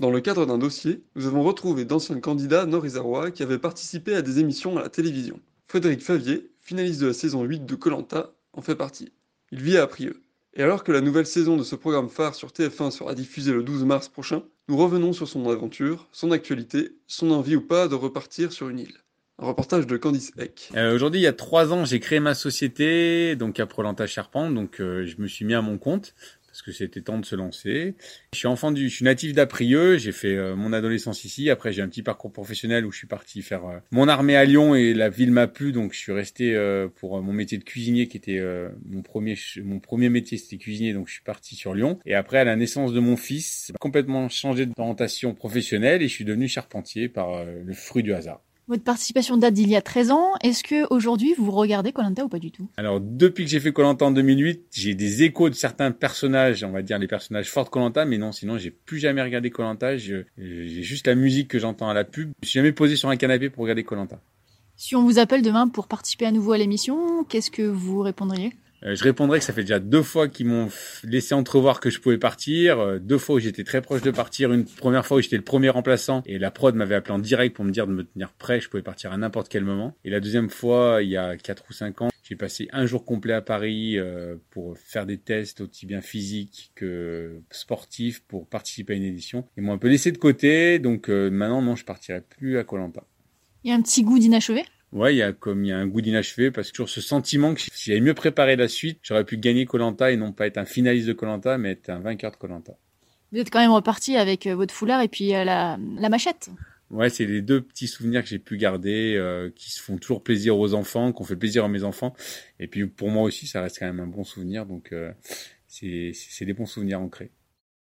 Dans le cadre d'un dossier, nous avons retrouvé d'anciens candidats nord-isérois qui avaient participé à des émissions à la télévision. Frédéric Favier, finaliste de la saison 8 de Colanta, en fait partie. Il vit à Prieux. Et alors que la nouvelle saison de ce programme phare sur TF1 sera diffusée le 12 mars prochain, nous revenons sur son aventure, son actualité, son envie ou pas de repartir sur une île. Un reportage de Candice Eck. Euh, Aujourd'hui, il y a trois ans, j'ai créé ma société, donc à Prolanta Charpente, donc euh, je me suis mis à mon compte parce que c'était temps de se lancer. Je suis enfant du, je suis natif d'Aprieux, j'ai fait euh, mon adolescence ici. Après, j'ai un petit parcours professionnel où je suis parti faire euh, mon armée à Lyon et la ville m'a plu, donc je suis resté euh, pour mon métier de cuisinier qui était mon premier, mon premier métier, c'était cuisinier, donc je suis parti sur Lyon. Et après, à la naissance de mon fils, complètement changé d'orientation professionnelle et je suis devenu charpentier par le fruit du hasard. Votre participation date d'il y a 13 ans. Est-ce que aujourd'hui vous regardez Colanta ou pas du tout? Alors depuis que j'ai fait Colanta en 2008, j'ai des échos de certains personnages, on va dire les personnages forts de Colanta, mais non, sinon j'ai plus jamais regardé Colanta. J'ai juste la musique que j'entends à la pub. Je suis jamais posé sur un canapé pour regarder Colanta. Si on vous appelle demain pour participer à nouveau à l'émission, qu'est-ce que vous répondriez? Euh, je répondrai que ça fait déjà deux fois qu'ils m'ont laissé entrevoir que je pouvais partir, euh, deux fois où j'étais très proche de partir, une première fois où j'étais le premier remplaçant et la prod m'avait appelé en direct pour me dire de me tenir prêt, je pouvais partir à n'importe quel moment. Et la deuxième fois, il y a quatre ou cinq ans, j'ai passé un jour complet à Paris euh, pour faire des tests aussi bien physiques que sportifs pour participer à une édition. Ils m'ont un peu laissé de côté, donc maintenant non, je partirai plus à Colanta. Il y a un petit goût d'inachevé? Ouais, il y a comme il y a un goût d'inachevé parce que toujours ce sentiment que si j'avais mieux préparé la suite, j'aurais pu gagner Colanta et non pas être un finaliste de Colanta, mais être un vainqueur de Colanta. Vous êtes quand même reparti avec euh, votre foulard et puis euh, la, la machette. Ouais, c'est les deux petits souvenirs que j'ai pu garder, euh, qui se font toujours plaisir aux enfants, qu'on fait plaisir à mes enfants. Et puis pour moi aussi, ça reste quand même un bon souvenir, donc euh, c'est des bons souvenirs ancrés.